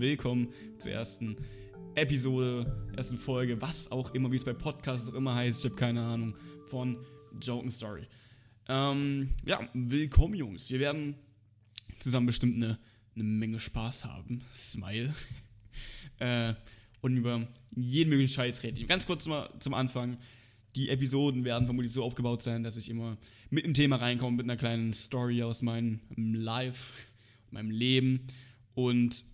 willkommen zur ersten Episode, ersten Folge, was auch immer, wie es bei Podcasts auch immer heißt, ich habe keine Ahnung, von Joken Story. Ähm, ja, willkommen Jungs, wir werden zusammen bestimmt eine, eine Menge Spaß haben, Smile, äh, und über jeden möglichen Scheiß reden. Ganz kurz mal zum Anfang, die Episoden werden vermutlich so aufgebaut sein, dass ich immer mit einem Thema reinkomme, mit einer kleinen Story aus meinem Life, meinem Leben. Und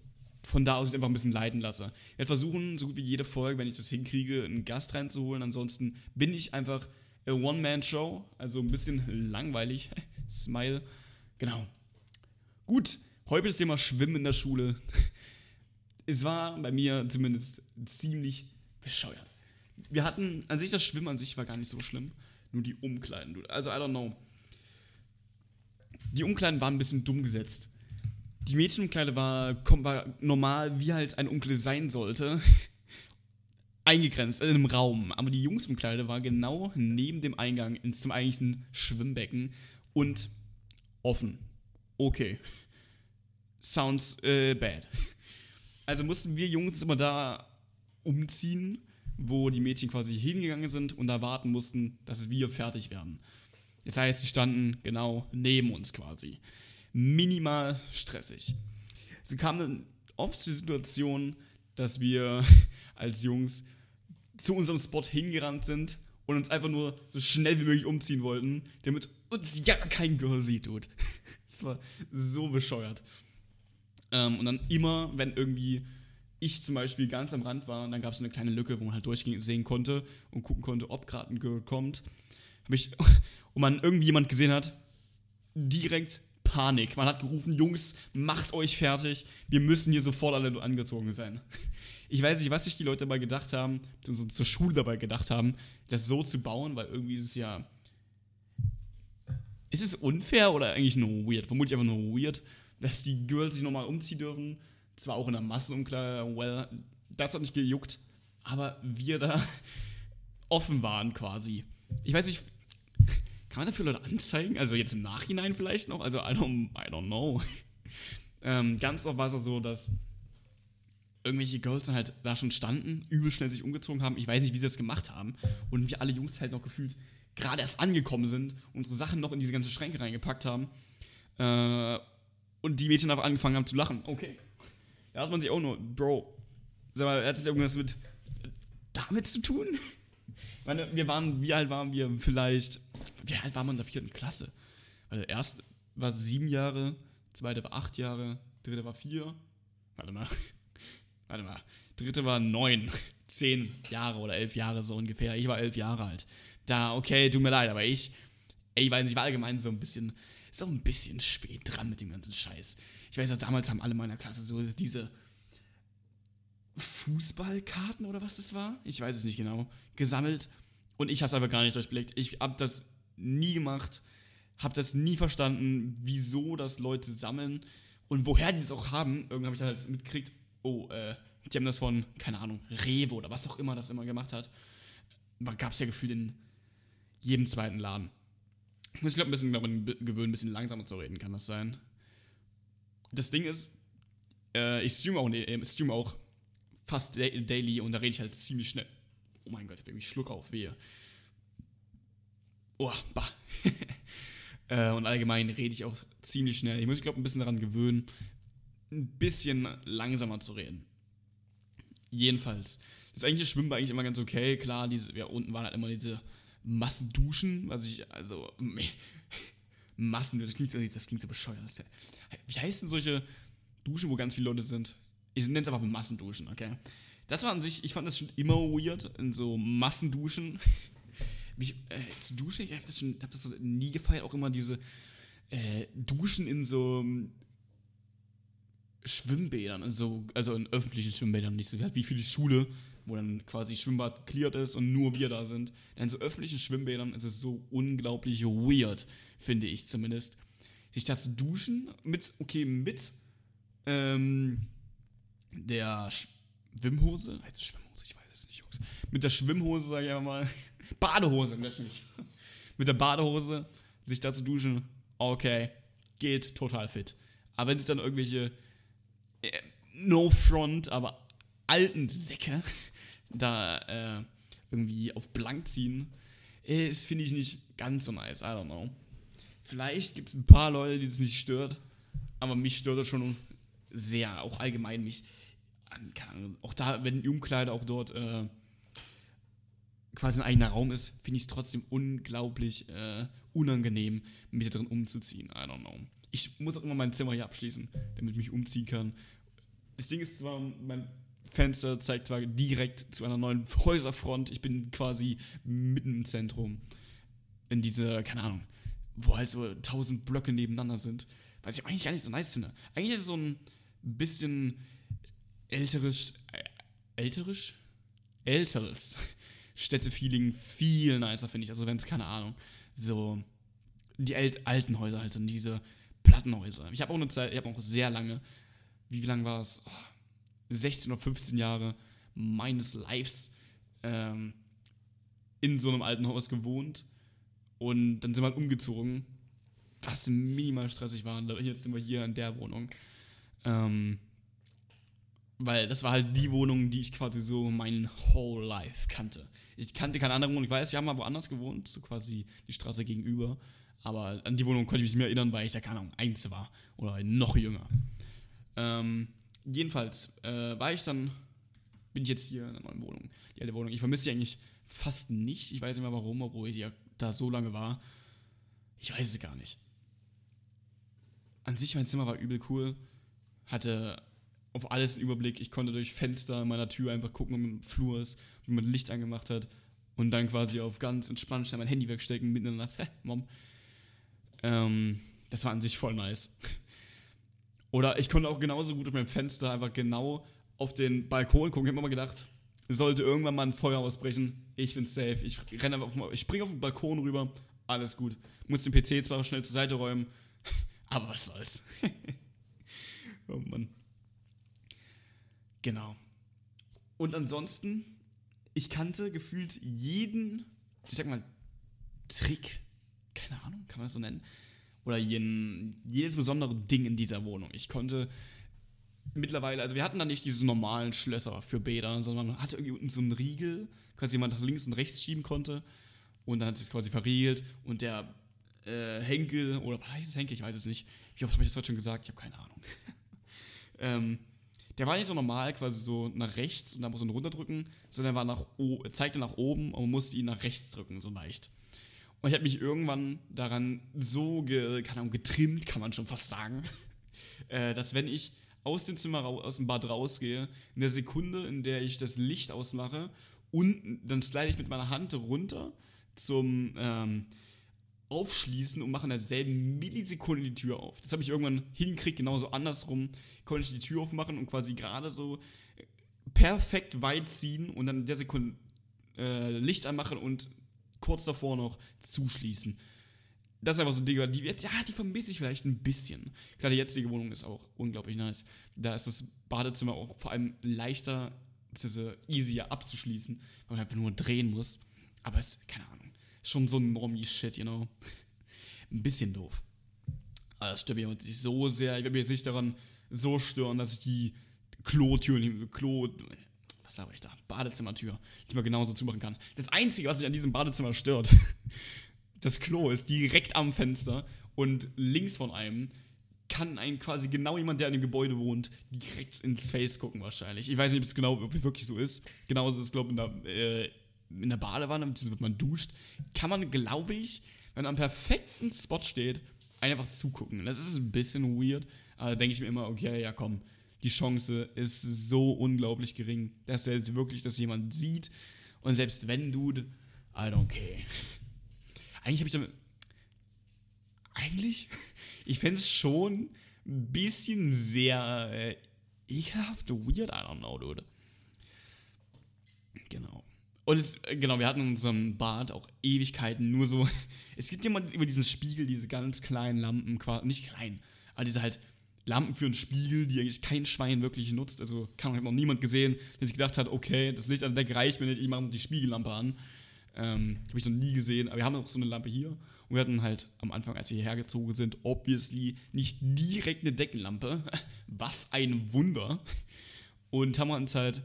von da aus einfach ein bisschen leiten lasse. Ich werde versuchen, so gut wie jede Folge, wenn ich das hinkriege, einen Gast reinzuholen. Ansonsten bin ich einfach a One-Man-Show, also ein bisschen langweilig. Smile. Genau. Gut, heute das Thema Schwimmen in der Schule. es war bei mir zumindest ziemlich bescheuert wir hatten, an sich das Schwimmen an sich war gar nicht so schlimm. Nur die Umkleiden. Also, I don't know. Die Umkleiden waren ein bisschen dumm gesetzt. Die Mädchenumkleide war, war normal, wie halt ein Umkleide sein sollte. Eingegrenzt in einem Raum. Aber die Jungsumkleide war genau neben dem Eingang ins zum eigentlichen Schwimmbecken und offen. Okay. Sounds äh, bad. Also mussten wir Jungs immer da umziehen wo die Mädchen quasi hingegangen sind und da warten mussten, dass wir fertig werden. Das heißt, sie standen genau neben uns quasi. Minimal stressig. Es kam dann oft zur Situation, dass wir als Jungs zu unserem Spot hingerannt sind und uns einfach nur so schnell wie möglich umziehen wollten, damit uns ja kein Girl sieht, dude. Das war so bescheuert. Ähm, und dann immer, wenn irgendwie ich zum Beispiel ganz am Rand war und dann gab es eine kleine Lücke, wo man halt durchsehen konnte und gucken konnte, ob gerade ein Girl kommt, habe ich, und man irgendwie jemand gesehen hat, direkt Panik. Man hat gerufen, Jungs, macht euch fertig, wir müssen hier sofort alle angezogen sein. Ich weiß nicht, was sich die Leute dabei gedacht haben, beziehungsweise zur Schule dabei gedacht haben, das so zu bauen, weil irgendwie ist es ja. Ist es unfair oder eigentlich nur weird? Vermutlich einfach nur weird, dass die Girls sich nochmal umziehen dürfen zwar auch in der Massenumkleide, well, das hat nicht gejuckt, aber wir da offen waren quasi. Ich weiß nicht, kann man dafür Leute anzeigen? Also jetzt im Nachhinein vielleicht noch? Also I don't, I don't know. ähm, ganz oft war es so, dass irgendwelche Girls dann halt da schon standen, übel schnell sich umgezogen haben. Ich weiß nicht, wie sie das gemacht haben. Und wir alle Jungs halt noch gefühlt gerade erst angekommen sind, unsere Sachen noch in diese ganzen Schränke reingepackt haben. Äh, und die Mädchen einfach angefangen haben zu lachen. Okay, da hat man sich auch nur, Bro, sag mal, hat das irgendwas mit damit zu tun? Ich meine, wir waren, wie alt waren wir vielleicht, wie alt war man in der vierten Klasse? Also erst war sieben Jahre, zweite war acht Jahre, dritte war vier, warte mal, warte mal, dritte war neun, zehn Jahre oder elf Jahre so ungefähr. Ich war elf Jahre alt. Da, okay, tut mir leid, aber ich, ey, ich weiß nicht, ich war allgemein so ein bisschen, so ein bisschen spät dran mit dem ganzen Scheiß. Ich weiß auch, damals haben alle meiner Klasse so diese Fußballkarten oder was das war, ich weiß es nicht genau, gesammelt und ich habe es einfach gar nicht durchblickt. Ich habe das nie gemacht, habe das nie verstanden, wieso das Leute sammeln und woher die das auch haben. Irgendwann habe ich halt mitgekriegt, oh, äh, die haben das von, keine Ahnung, Rewe oder was auch immer das immer gemacht hat. Gab es ja gefühlt in jedem zweiten Laden. Ich muss, glaube ein bisschen daran gewöhnen, ein bisschen langsamer zu reden, kann das sein? das Ding ist, äh, ich streame auch, äh, stream auch fast daily und da rede ich halt ziemlich schnell. Oh mein Gott, ich habe irgendwie Schluck auf, wehe. Oh, bah. äh, und allgemein rede ich auch ziemlich schnell. Ich muss mich, glaube ein bisschen daran gewöhnen, ein bisschen langsamer zu reden. Jedenfalls. Das eigentliche Schwimmen war eigentlich immer ganz okay. Klar, diese, ja, unten waren halt immer diese Massenduschen, was ich, also, Massen, das klingt, das klingt so bescheuert. Wie heißen solche Duschen, wo ganz viele Leute sind? Ich nenne es einfach Massenduschen, okay? Das war an sich, ich fand das schon immer weird, in so Massenduschen. Mich, äh, zu duschen, ich habe das, hab das so nie gefeiert, auch immer diese äh, Duschen in so ähm, Schwimmbädern, also, also in öffentlichen Schwimmbädern, nicht so wie für die Schule, wo dann quasi Schwimmbad cleared ist und nur wir da sind. In so öffentlichen Schwimmbädern ist es so unglaublich weird, finde ich zumindest, sich da zu duschen mit, okay, mit ähm, der Schwimmhose, heißt es Schwimmhose, ich weiß es nicht, Jungs, mit der Schwimmhose, sag ich mal, Badehose, natürlich, mit der Badehose sich da zu duschen, okay, geht total fit. Aber wenn sich dann irgendwelche, äh, no front, aber alten Säcke da äh, irgendwie auf blank ziehen, ist, finde ich, nicht ganz so nice. I don't know. Vielleicht gibt es ein paar Leute, die das nicht stört, aber mich stört das schon sehr, auch allgemein mich. Keine Ahnung, auch da, wenn die Umkleide auch dort äh, quasi ein eigener Raum ist, finde ich es trotzdem unglaublich äh, unangenehm, mich da drin umzuziehen. I don't know. Ich muss auch immer mein Zimmer hier abschließen, damit ich mich umziehen kann. Das Ding ist zwar, mein Fenster zeigt zwar direkt zu einer neuen Häuserfront, ich bin quasi mitten im Zentrum. In diese, keine Ahnung, wo halt so tausend Blöcke nebeneinander sind. Was ich eigentlich gar nicht so nice finde. Eigentlich ist es so ein bisschen älteres, älterisch? Älteres Städtefeeling viel nicer, finde ich. Also wenn es, keine Ahnung, so die alten Häuser halt sind, diese Plattenhäuser. Ich habe auch eine Zeit, ich habe auch sehr lange, wie lange war es? Oh, 16 oder 15 Jahre meines Lives ähm, in so einem alten Haus gewohnt. Und dann sind wir halt umgezogen, was minimal stressig war. Jetzt sind wir hier in der Wohnung. Ähm, weil das war halt die Wohnung, die ich quasi so mein whole life kannte. Ich kannte keine andere Wohnung. Ich weiß, wir haben mal woanders gewohnt, so quasi die Straße gegenüber. Aber an die Wohnung konnte ich mich nicht mehr erinnern, weil ich da, keine Ahnung, eins war. Oder noch jünger. Ähm, jedenfalls äh, war ich dann, bin ich jetzt hier in der neuen Wohnung, die alte Wohnung. Ich vermisse sie eigentlich fast nicht. Ich weiß nicht mehr warum, obwohl ich ja da so lange war. Ich weiß es gar nicht. An sich, mein Zimmer war übel cool. Hatte auf alles einen Überblick. Ich konnte durch Fenster meiner Tür einfach gucken, ob im Flur ist, wie man Licht angemacht hat. Und dann quasi auf ganz entspannt schnell mein Handy wegstecken, mitten in der Nacht. Mom. Ähm, das war an sich voll nice. Oder ich konnte auch genauso gut auf meinem Fenster einfach genau auf den Balkon gucken. Ich habe immer gedacht, sollte irgendwann mal ein Feuer ausbrechen, ich bin safe. Ich renne auf, ich springe auf den Balkon rüber, alles gut. Muss den PC zwar schnell zur Seite räumen, aber was soll's. oh Mann. Genau. Und ansonsten, ich kannte gefühlt jeden, ich sag mal, Trick, keine Ahnung, kann man das so nennen, oder jeden, jedes besondere Ding in dieser Wohnung. Ich konnte mittlerweile, also wir hatten da nicht diese normalen Schlösser für Bäder, sondern man hatte irgendwie unten so einen Riegel, quasi jemand nach links und rechts schieben konnte und dann hat sich quasi verriegelt und der äh, Henkel, oder was heißt es Henkel, ich weiß es nicht, wie oft habe ich das heute schon gesagt, ich habe keine Ahnung. ähm, der war nicht so normal, quasi so nach rechts und dann muss man runterdrücken, sondern er war nach zeigte nach oben und man musste ihn nach rechts drücken, so leicht. Und ich habe mich irgendwann daran so ge, keine Ahnung, getrimmt, kann man schon fast sagen, äh, dass wenn ich aus dem Zimmer, aus dem Bad rausgehe, in der Sekunde, in der ich das Licht ausmache und dann slide ich mit meiner Hand runter zum ähm, Aufschließen und mache in derselben Millisekunde die Tür auf. Das habe ich irgendwann hingekriegt, genauso andersrum konnte ich die Tür aufmachen und quasi gerade so perfekt weit ziehen und dann in der Sekunde äh, Licht anmachen und kurz davor noch zuschließen. Das ist einfach so ein Ding, die, ja, die vermisse ich vielleicht ein bisschen. Klar, die jetzige Wohnung ist auch unglaublich nice. Da ist das Badezimmer auch vor allem leichter, bzw. easier abzuschließen, weil man einfach nur drehen muss. Aber es, keine Ahnung, schon so ein Normie-Shit, you know. ein bisschen doof. Aber das stört mich jetzt so sehr. Ich werde mich jetzt nicht daran so stören, dass ich die Klotür, Klo, was sage ich da? Badezimmertür, die man genauso zumachen kann. Das Einzige, was sich an diesem Badezimmer stört, das Klo ist direkt am Fenster und links von einem kann ein quasi genau jemand, der in dem Gebäude wohnt, direkt ins Face gucken wahrscheinlich. Ich weiß nicht, ob es genau, ob es wirklich so ist. Genauso ist es, glaube ich, in der, äh, in der Badewanne, wenn man duscht, kann man, glaube ich, wenn man am perfekten Spot steht, einfach zugucken. Das ist ein bisschen weird, aber da denke ich mir immer, okay, ja komm, die Chance ist so unglaublich gering, dass er jetzt wirklich das jemand sieht. Und selbst wenn, Dude, I don't care. Eigentlich habe ich damit. Eigentlich? Ich fände es schon ein bisschen sehr äh, ekelhaft, weird, I don't know, Dude. Genau. Und es, äh, genau, wir hatten in unserem Bad auch Ewigkeiten nur so. Es gibt jemand über diesen Spiegel, diese ganz kleinen Lampen, nicht klein, aber diese halt Lampen für einen Spiegel, die eigentlich kein Schwein wirklich nutzt. Also kann man noch niemand gesehen, der sich gedacht hat, okay, das Licht an der Decke reicht mir nicht, ich mache die Spiegellampe an. Ähm, Habe ich noch nie gesehen, aber wir haben auch so eine Lampe hier. Und wir hatten halt am Anfang, als wir hierher gezogen sind, obviously nicht direkt eine Deckenlampe. Was ein Wunder. Und haben uns halt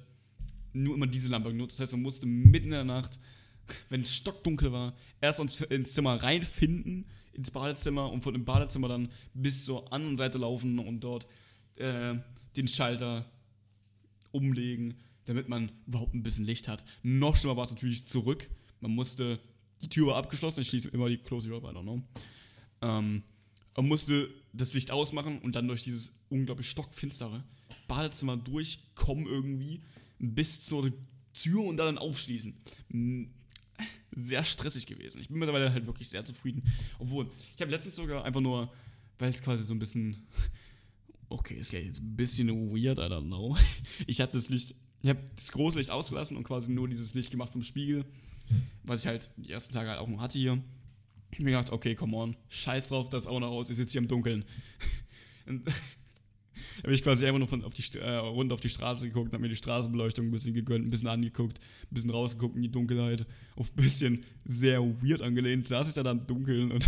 nur immer diese Lampe genutzt. Das heißt, man musste mitten in der Nacht, wenn es stockdunkel war, erst ins Zimmer reinfinden, ins Badezimmer und von dem Badezimmer dann bis zur anderen Seite laufen und dort äh, den Schalter umlegen, damit man überhaupt ein bisschen Licht hat. Noch schlimmer war es natürlich zurück. Man musste, die Tür war abgeschlossen, ich schließe immer die Close Tür, I don't know. Ähm, man musste das Licht ausmachen und dann durch dieses unglaublich stockfinstere Badezimmer durchkommen irgendwie bis zur Tür und dann aufschließen. Sehr stressig gewesen. Ich bin mittlerweile halt wirklich sehr zufrieden. Obwohl, ich habe letztens sogar einfach nur, weil es quasi so ein bisschen, okay, ist jetzt ein bisschen weird, I don't know. Ich hatte das Licht, ich habe das große Licht ausgelassen und quasi nur dieses Licht gemacht vom Spiegel, was ich halt die ersten Tage halt auch noch hatte hier. Ich habe mir gedacht, okay, come on, scheiß drauf, das auch noch aus, ich sitze hier im Dunkeln. habe ich quasi einfach nur von auf die, äh, runter auf die Straße geguckt, habe mir die Straßenbeleuchtung ein bisschen gegönnt, ein bisschen angeguckt, ein bisschen rausgeguckt in die Dunkelheit, auf ein bisschen sehr weird angelehnt, saß ich da dann im Dunkeln und,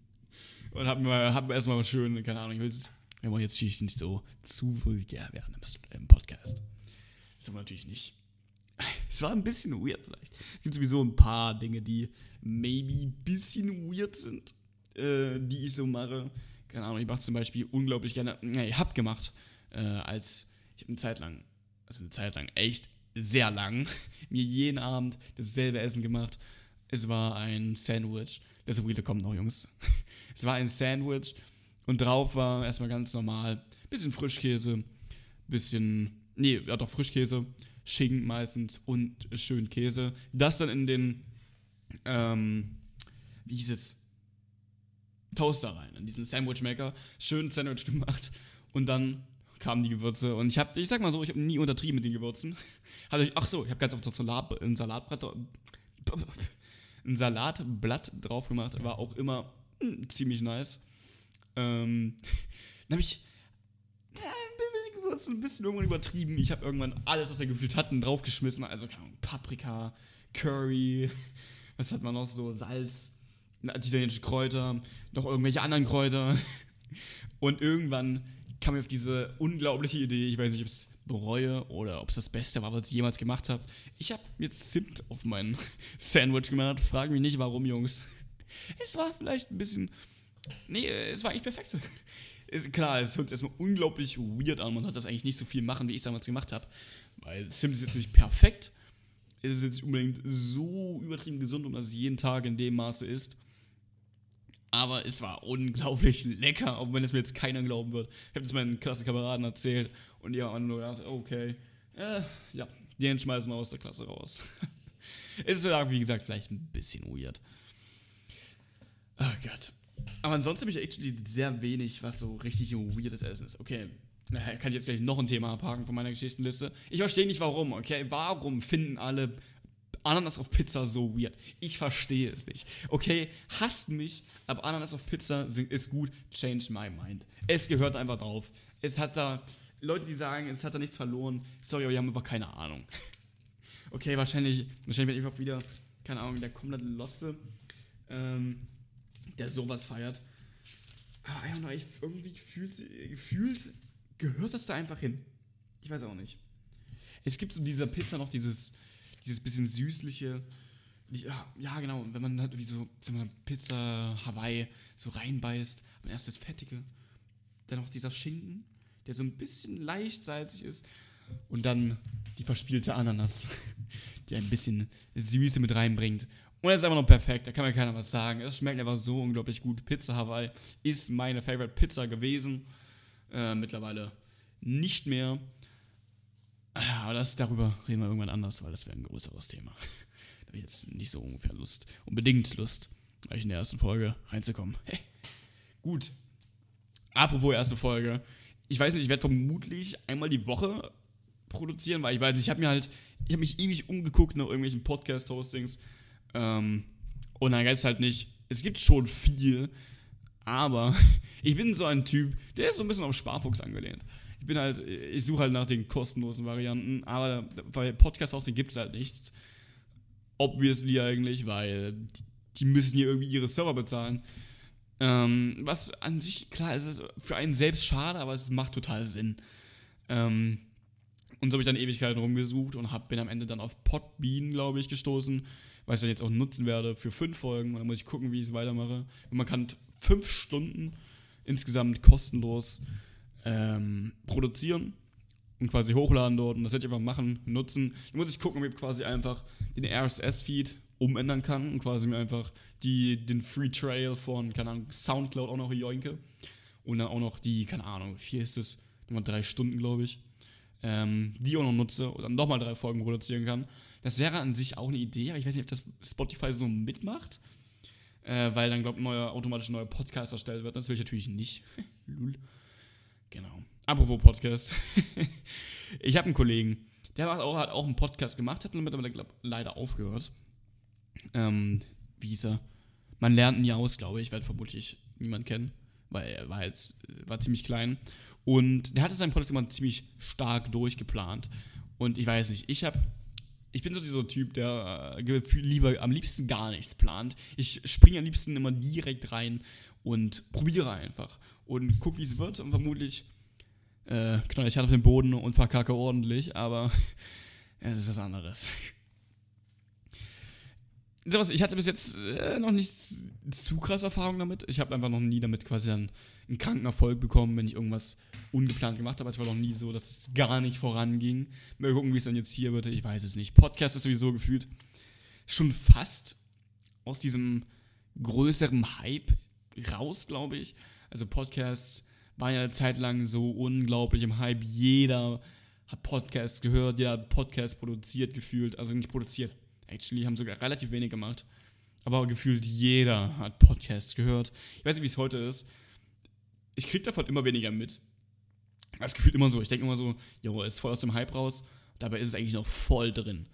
und habe mir, hab mir erstmal schön, keine Ahnung, ich will jetzt, wir wollen jetzt nicht so zu vulgär werden im Podcast. Das aber natürlich nicht. Es war ein bisschen weird vielleicht. Es gibt sowieso ein paar Dinge, die maybe ein bisschen weird sind, äh, die ich so mache keine Ahnung, ich mache zum Beispiel unglaublich gerne, ne, ich habe gemacht, äh, als ich habe eine Zeit lang, also eine Zeit lang, echt sehr lang, mir jeden Abend dasselbe Essen gemacht. Es war ein Sandwich. Der Wheeler kommt noch, Jungs. es war ein Sandwich und drauf war erstmal ganz normal bisschen Frischkäse, bisschen, nee, ja doch Frischkäse, Schinken meistens und schön Käse. Das dann in den, ähm, wie hieß es? Toaster rein, in diesen Sandwichmaker, schön Sandwich gemacht und dann kamen die Gewürze und ich habe, ich sag mal so, ich habe nie untertrieben mit den Gewürzen. ach so, ich habe ganz oft Salat, ein Salatbrett, ein Salatblatt drauf gemacht, war auch immer mh, ziemlich nice. Ähm, dann habe ich ja, Gewürze ein bisschen irgendwann übertrieben. Ich habe irgendwann alles, was er gefühlt hatten, draufgeschmissen. Also Paprika, Curry, was hat man noch so, Salz, italienische Kräuter, noch irgendwelche anderen Kräuter. Und irgendwann kam ich auf diese unglaubliche Idee, ich weiß nicht, ob ich es bereue oder ob es das Beste war, was ich jemals gemacht habe. Ich habe jetzt Zimt auf mein Sandwich gemacht. Frag mich nicht, warum, Jungs. Es war vielleicht ein bisschen. Nee, es war eigentlich perfekt. Ist, klar, es hört sich erstmal unglaublich weird an. Man sollte das eigentlich nicht so viel machen, wie ich es damals gemacht habe. Weil Zimt ist jetzt nicht perfekt. Es ist jetzt nicht unbedingt so übertrieben gesund, und man es jeden Tag in dem Maße isst. Aber es war unglaublich lecker, auch wenn es mir jetzt keiner glauben wird. Ich habe das meinen Klassenkameraden erzählt und die haben nur gedacht, okay, äh, ja, den schmeißen wir aus der Klasse raus. es ist, wie gesagt, vielleicht ein bisschen weird. Oh Gott. Aber ansonsten habe ich actually sehr wenig, was so richtig weirdes Essen ist. Okay, kann ich jetzt gleich noch ein Thema abhaken von meiner Geschichtenliste. Ich verstehe nicht warum, okay? Warum finden alle Ananas auf Pizza so weird. Ich verstehe es nicht. Okay, hasst mich, aber Ananas auf Pizza ist gut. Change my mind. Es gehört einfach drauf. Es hat da Leute, die sagen, es hat da nichts verloren. Sorry, aber die haben einfach keine Ahnung. Okay, wahrscheinlich, wahrscheinlich bin ich auch wieder, keine Ahnung, der komplette Loste, ähm, der sowas feiert. Aber I don't know, ich irgendwie gefühlt, gefühlt gehört das da einfach hin. Ich weiß auch nicht. Es gibt so dieser Pizza noch dieses dieses bisschen süßliche. Ja, genau, wenn man halt wie so eine Pizza Hawaii so reinbeißt, dann erst das Fettige, dann noch dieser Schinken, der so ein bisschen leicht salzig ist und dann die verspielte Ananas, die ein bisschen Süße mit reinbringt. Und das ist einfach noch perfekt, da kann mir keiner was sagen. Es schmeckt einfach so unglaublich gut. Pizza Hawaii ist meine Favorite Pizza gewesen. Äh, mittlerweile nicht mehr. Ja, aber das, darüber reden wir irgendwann anders, weil das wäre ein größeres Thema. da habe ich jetzt nicht so ungefähr Lust, unbedingt Lust, gleich in der ersten Folge reinzukommen. Hey. Gut. Apropos erste Folge. Ich weiß nicht, ich werde vermutlich einmal die Woche produzieren, weil ich weiß, ich habe mir halt, ich habe mich ewig umgeguckt nach irgendwelchen Podcast-Hostings. Ähm, und dann gibt es halt nicht, es gibt schon viel, aber ich bin so ein Typ, der ist so ein bisschen auf Sparfuchs angelehnt ich bin halt, ich suche halt nach den kostenlosen Varianten, aber bei Podcast Hosting gibt es halt nichts. Obviously eigentlich, weil die, müssen hier irgendwie ihre Server bezahlen. Ähm, was an sich, klar, es ist für einen selbst schade, aber es macht total Sinn. Ähm, und so habe ich dann Ewigkeiten rumgesucht und hab, bin am Ende dann auf Podbean, glaube ich, gestoßen, was ich dann jetzt auch nutzen werde für fünf Folgen. Und dann muss ich gucken, wie ich es weitermache. Und man kann fünf Stunden insgesamt kostenlos ähm, produzieren und quasi hochladen dort. Und das werde ich einfach machen, nutzen. Dann muss ich gucken, ob ich quasi einfach den RSS-Feed umändern kann und quasi mir einfach die, den Free Trail von, keine Ahnung, Soundcloud auch noch joinke. Und dann auch noch die, keine Ahnung, viel ist das? Nochmal drei Stunden, glaube ich. Ähm, die auch noch nutze und dann nochmal drei Folgen produzieren kann. Das wäre an sich auch eine Idee, aber ich weiß nicht, ob das Spotify so mitmacht. Äh, weil dann, glaube ich, automatisch ein neuer Podcast erstellt wird. Das will ich natürlich nicht. Lul. Genau. Apropos Podcast. ich habe einen Kollegen, der hat auch, hat auch einen Podcast gemacht, hat damit aber leider aufgehört. Ähm, wie hieß er? Man lernt nie aus, glaube ich. Werde vermutlich niemand kennen, weil er war jetzt war ziemlich klein. Und der hatte seinen Podcast immer ziemlich stark durchgeplant. Und ich weiß nicht, ich habe ich bin so dieser Typ, der äh, lieber am liebsten gar nichts plant. Ich springe am liebsten immer direkt rein und probiere einfach und gucke, wie es wird und vermutlich äh, knall ich halt auf den Boden und verkacke ordentlich, aber es ist was anderes. ich hatte bis jetzt äh, noch nicht zu krass Erfahrung damit. Ich habe einfach noch nie damit quasi einen, einen kranken Erfolg bekommen, wenn ich irgendwas ungeplant gemacht habe. Es war noch nie so, dass es gar nicht voranging. Mal gucken, wie es dann jetzt hier wird. Ich weiß es nicht. Podcast ist sowieso gefühlt schon fast aus diesem größeren Hype raus, glaube ich. Also Podcasts waren ja eine Zeit lang so unglaublich im Hype. Jeder hat Podcasts gehört, jeder hat Podcasts produziert gefühlt. Also nicht produziert. Actually haben sogar relativ wenig gemacht. Aber gefühlt jeder hat Podcasts gehört. Ich weiß nicht, wie es heute ist. Ich kriege davon immer weniger mit. Das gefühlt immer so. Ich denke immer so, jo, ist voll aus dem Hype raus. Dabei ist es eigentlich noch voll drin.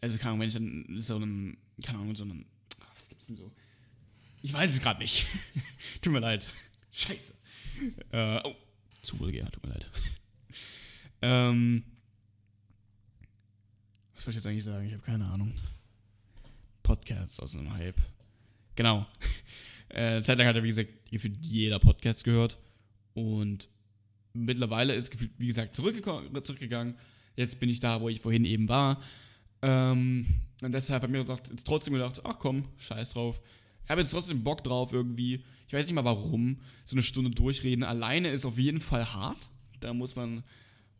Also, keine Ahnung, wenn ich dann so einem, keine Ahnung, so einem, was gibt's denn so? Ich weiß es gerade nicht. tut mir leid. Scheiße. Äh, oh, zu vulgär, tut mir leid. ähm, was soll ich jetzt eigentlich sagen? Ich habe keine Ahnung. Podcasts aus einem Hype. Genau. Äh, Zeit lang hat er, wie gesagt, gefühlt jeder Podcast gehört. Und mittlerweile ist gefühlt, wie gesagt, zurückgegangen. Jetzt bin ich da, wo ich vorhin eben war. Ähm, und deshalb habe ich mir gedacht, jetzt trotzdem gedacht, ach komm, scheiß drauf. Ich habe jetzt trotzdem Bock drauf irgendwie. Ich weiß nicht mal warum. So eine Stunde durchreden alleine ist auf jeden Fall hart. Da muss man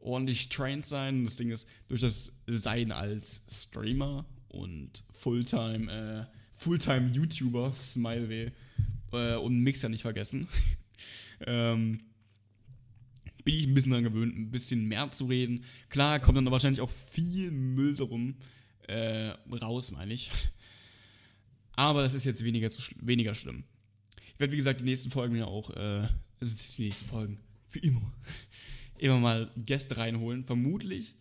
ordentlich trained sein. Das Ding ist, durch das Sein als Streamer und Fulltime, äh, Fulltime YouTuber, Smiley, äh, und Mixer nicht vergessen, ähm, bin ich ein bisschen daran gewöhnt, ein bisschen mehr zu reden. Klar, kommt dann wahrscheinlich auch viel Müll darum äh, raus, meine ich. Aber das ist jetzt weniger, zu, weniger schlimm. Ich werde, wie gesagt, die nächsten Folgen ja auch, äh, das ist die nächsten Folgen, für immer, immer mal Gäste reinholen. Vermutlich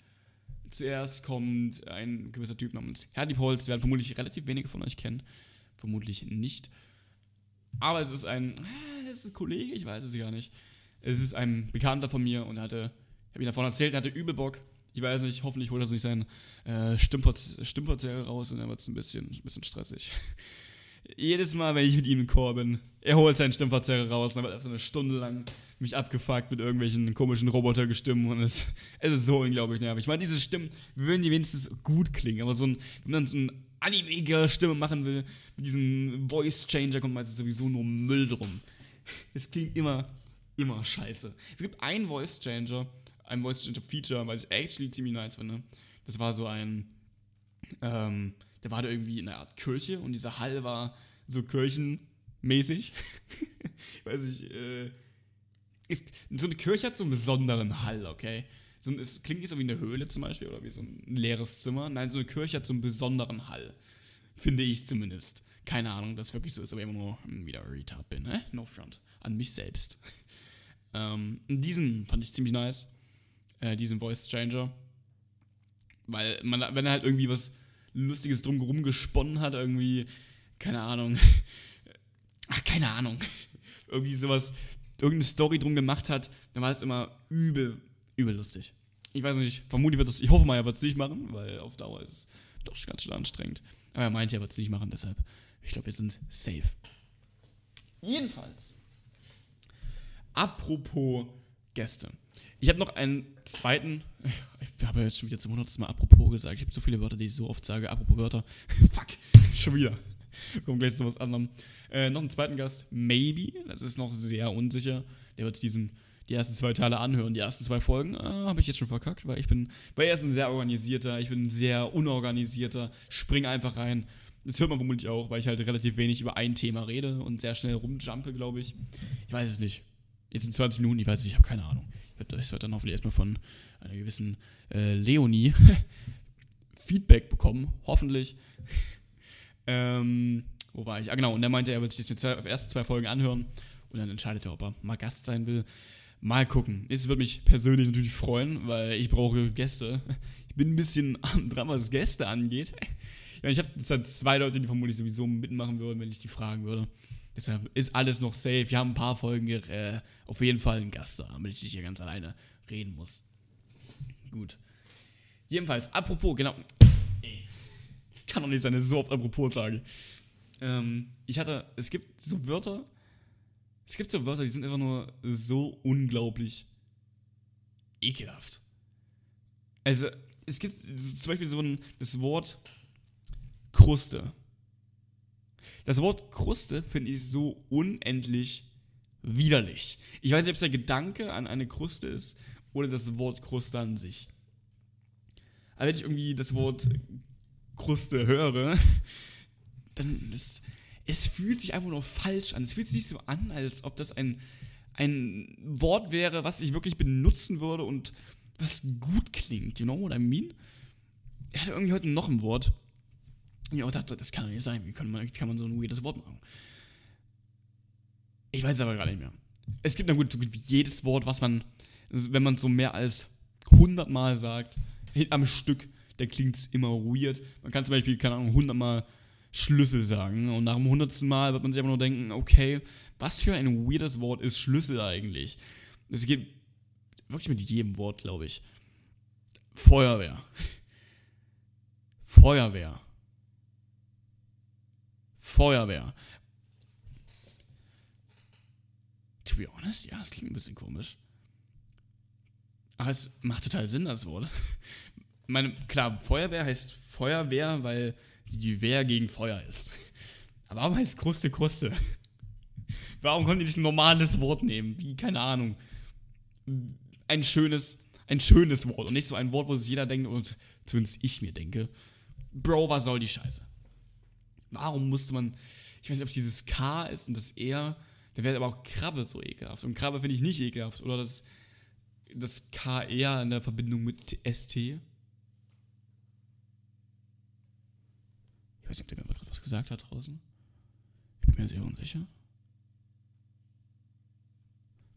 zuerst kommt ein gewisser Typ namens Herdi Holz, werden vermutlich relativ wenige von euch kennen. Vermutlich nicht. Aber es ist ein, äh, es ist ein Kollege, ich weiß es gar nicht. Es ist ein Bekannter von mir und er hatte, ich habe ihn davon erzählt, er hatte übel Bock. Ich weiß nicht, hoffentlich holt er sich seinen äh, Stimmverzerrer raus und dann wird es ein bisschen, ein bisschen stressig. Jedes Mal, wenn ich mit ihm im Chor bin, er holt seinen Stimmverzerrer raus, dann wird erstmal eine Stunde lang mich abgefuckt mit irgendwelchen komischen Robotergestimmen und es, es ist so unglaublich nervig. Ich meine, diese Stimmen würden die wenigstens gut klingen, aber so ein, wenn man so eine animige Stimme machen will, mit diesem Voice Changer kommt meistens sowieso nur Müll drum. Es klingt immer, immer scheiße. Es gibt einen Voice Changer, ein Voice Changer Feature, was ich actually ziemlich nice finde. Das war so ein, ähm, der war da irgendwie in einer Art Kirche und dieser Hall war so kirchenmäßig. ich weiß nicht, äh, ist, so eine Kirche hat so einen besonderen Hall, okay? So, es klingt nicht so wie eine Höhle zum Beispiel oder wie so ein leeres Zimmer. Nein, so eine Kirche hat so einen besonderen Hall. Finde ich zumindest. Keine Ahnung, dass wirklich so ist, aber immer nur wieder retard bin, ne? No front. An mich selbst. ähm, diesen fand ich ziemlich nice. Äh, diesen Voice Changer. Weil man, wenn er halt irgendwie was Lustiges drumherum gesponnen hat, irgendwie, keine Ahnung. Ach, keine Ahnung. irgendwie sowas, irgendeine Story drum gemacht hat, dann war es immer übel, übel lustig. Ich weiß nicht, vermutlich wird das, ich hoffe mal, er wird es nicht machen, weil auf Dauer ist es doch ganz schön anstrengend. Aber er meinte, er wird es nicht machen, deshalb, ich glaube, wir sind safe. Jedenfalls, apropos Gäste. Ich habe noch einen zweiten, ich habe jetzt schon wieder zum hundertsten Mal apropos gesagt, ich habe so viele Wörter, die ich so oft sage, apropos Wörter, fuck, schon wieder. Kommt gleich zu was anderem. Äh, noch einen zweiten Gast, Maybe, das ist noch sehr unsicher, der wird diesen die ersten zwei Teile anhören. Die ersten zwei Folgen äh, habe ich jetzt schon verkackt, weil ich bin, weil er ist ein sehr organisierter, ich bin ein sehr unorganisierter, spring einfach rein. Das hört man vermutlich auch, weil ich halt relativ wenig über ein Thema rede und sehr schnell rumjumpe, glaube ich. Ich weiß es nicht. Jetzt in 20 Minuten, ich weiß nicht, ich habe keine Ahnung. Ich werde dann hoffentlich erstmal von einer gewissen äh, Leonie Feedback bekommen, hoffentlich. ähm, wo war ich? Ah, genau, und der meinte, er wird sich das mit zwei, ersten zwei Folgen anhören und dann entscheidet er, ob er mal Gast sein will. Mal gucken. Es würde mich persönlich natürlich freuen, weil ich brauche Gäste. Ich bin ein bisschen dran, was Gäste angeht. Ich habe zwei Leute, die vermutlich sowieso mitmachen würden, wenn ich die fragen würde. Deshalb ist alles noch safe. Wir haben ein paar Folgen, äh, auf jeden Fall einen Gast da, damit ich nicht hier ganz alleine reden muss. Gut. Jedenfalls, apropos, genau. Es kann doch nicht sein, dass ich so oft apropos sage. Ähm, ich hatte, es gibt so Wörter, es gibt so Wörter, die sind einfach nur so unglaublich ekelhaft. Also, es gibt zum Beispiel so ein, das Wort Kruste. Das Wort Kruste finde ich so unendlich widerlich. Ich weiß nicht, ob es der Gedanke an eine Kruste ist oder das Wort Kruste an sich. Aber wenn ich irgendwie das Wort Kruste höre, dann ist es fühlt sich einfach nur falsch an. Es fühlt sich nicht so an, als ob das ein, ein Wort wäre, was ich wirklich benutzen würde und was gut klingt. You know what I mean? Er hatte irgendwie heute noch ein Wort. Ich auch dachte, das kann doch nicht sein. Wie kann man, wie kann man so ein weirdes Wort machen? Ich weiß es aber gerade nicht mehr. Es gibt na gut, so gut wie jedes Wort, was man, wenn man so mehr als 100 Mal sagt, am Stück, da klingt es immer weird. Man kann zum Beispiel, keine Ahnung, 100 Mal Schlüssel sagen. Und nach dem hundertsten Mal wird man sich einfach nur denken, okay, was für ein weirdes Wort ist Schlüssel eigentlich? Es geht wirklich mit jedem Wort, glaube ich. Feuerwehr. Feuerwehr. Feuerwehr. To be honest, ja, es klingt ein bisschen komisch. Aber es macht total Sinn, das Wort. Meine, klar, Feuerwehr heißt Feuerwehr, weil die Wehr gegen Feuer ist. Aber warum heißt Kruste Kruste? Warum konnte ich ein normales Wort nehmen? Wie, keine Ahnung. Ein schönes, ein schönes Wort und nicht so ein Wort, wo sich jeder denkt und zumindest ich mir denke. Bro, was soll die Scheiße? Warum musste man, ich weiß nicht, ob dieses K ist und das R, dann wäre aber auch Krabbe so ekelhaft. Und Krabbe finde ich nicht ekelhaft. Oder das, das KR in der Verbindung mit ST. Ich weiß nicht, ob der mir gerade was gesagt hat draußen. Ich bin mir sehr unsicher.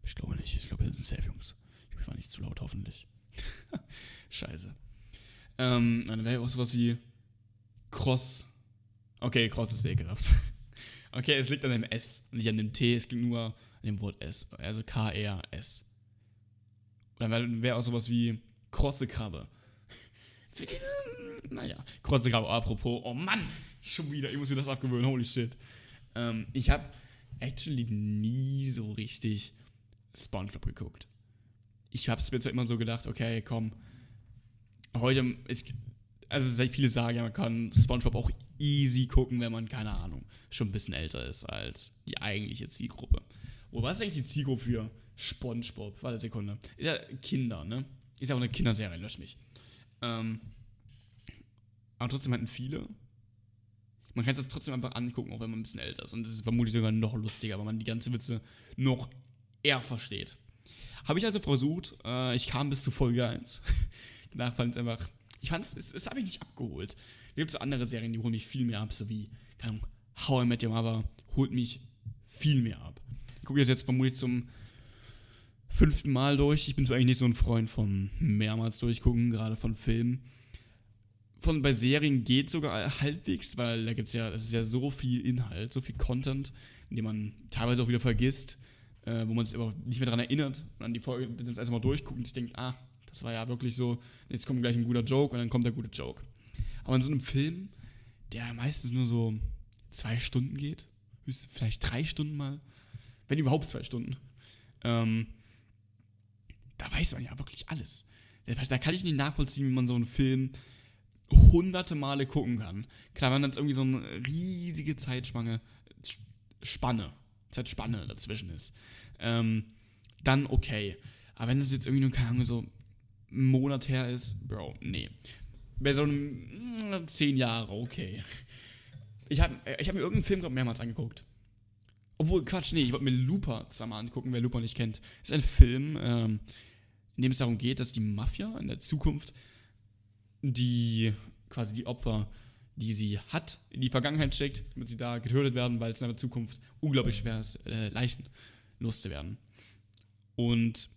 Ich glaube nicht. Ich glaube, wir sind safe, Jungs. Ich war nicht zu laut, hoffentlich. Scheiße. Ähm, dann wäre auch sowas wie Cross. Okay, Cross ist ekelhaft. okay, es liegt an dem S und nicht an dem T. Es klingt nur an dem Wort S. Also K-R-S. Dann wäre auch sowas wie krosse Krabbe. Naja, kurze Grab, apropos, oh Mann, schon wieder, ich muss mir das abgewöhnen, holy shit. Ähm, ich habe actually nie so richtig Spongebob geguckt. Ich habe es mir zwar immer so gedacht, okay, komm, heute ist, also viele sagen ja, man kann Spongebob auch easy gucken, wenn man, keine Ahnung, schon ein bisschen älter ist als die eigentliche Zielgruppe. Wo was ist eigentlich die Zielgruppe für Spongebob? Warte, Sekunde. Ist ja Kinder, ne? Ist ja auch eine Kinderserie, lösch mich. Ähm, aber trotzdem hatten viele. Man kann es trotzdem einfach angucken, auch wenn man ein bisschen älter ist. Und es ist vermutlich sogar noch lustiger, weil man die ganze Witze noch eher versteht. Habe ich also versucht. Äh, ich kam bis zu Folge 1. Danach fand es einfach. Ich fand es, es habe ich nicht abgeholt. Es gibt so andere Serien, die holen mich viel mehr ab, so wie, keine Ahnung, How I Met Your Mother holt mich viel mehr ab. Ich gucke jetzt, jetzt vermutlich zum fünften Mal durch. Ich bin zwar eigentlich nicht so ein Freund von mehrmals durchgucken, gerade von Filmen von bei Serien geht sogar halbwegs, weil da gibt es ist ja so viel Inhalt, so viel Content, den man teilweise auch wieder vergisst, äh, wo man sich aber nicht mehr daran erinnert und dann die Folge dann erstmal durchguckt und sich denkt, ah, das war ja wirklich so, jetzt kommt gleich ein guter Joke und dann kommt der gute Joke. Aber in so einem Film, der meistens nur so zwei Stunden geht, vielleicht drei Stunden mal, wenn überhaupt zwei Stunden, ähm, da weiß man ja wirklich alles. Da kann ich nicht nachvollziehen, wie man so einen Film hunderte Male gucken kann. Klar, wenn dann irgendwie so eine riesige Zeitspanne, Spanne, Zeitspanne dazwischen ist, ähm, dann okay. Aber wenn das jetzt irgendwie nur, keine Ahnung, so Monat her ist, Bro, nee. Bei so einem 10 Jahre, okay. Ich habe ich hab mir irgendeinen Film gerade mehrmals angeguckt. Obwohl, Quatsch, nee, ich wollte mir Looper zweimal angucken, wer Looper nicht kennt. Das ist ein Film, ähm, in dem es darum geht, dass die Mafia in der Zukunft die quasi die Opfer, die sie hat, in die Vergangenheit steckt, damit sie da getötet werden, weil es in der Zukunft unglaublich schwer ist, äh, Leichen loszuwerden. Und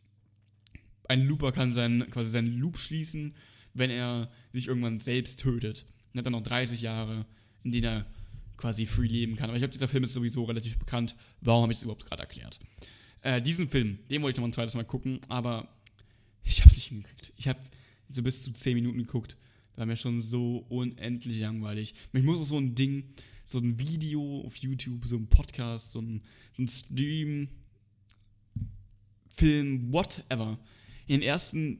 ein Looper kann seinen, quasi seinen Loop schließen, wenn er sich irgendwann selbst tötet. Und hat dann noch 30 Jahre, in denen er quasi free leben kann. Aber ich glaube, dieser Film ist sowieso relativ bekannt. Warum habe ich es überhaupt gerade erklärt? Äh, diesen Film, den wollte ich noch ein zweites Mal gucken, aber ich habe es nicht hingekriegt. Ich habe so bis zu 10 Minuten geguckt. War mir schon so unendlich langweilig. Ich muss auch so ein Ding, so ein Video auf YouTube, so ein Podcast, so ein, so ein Stream, Film, whatever, in den ersten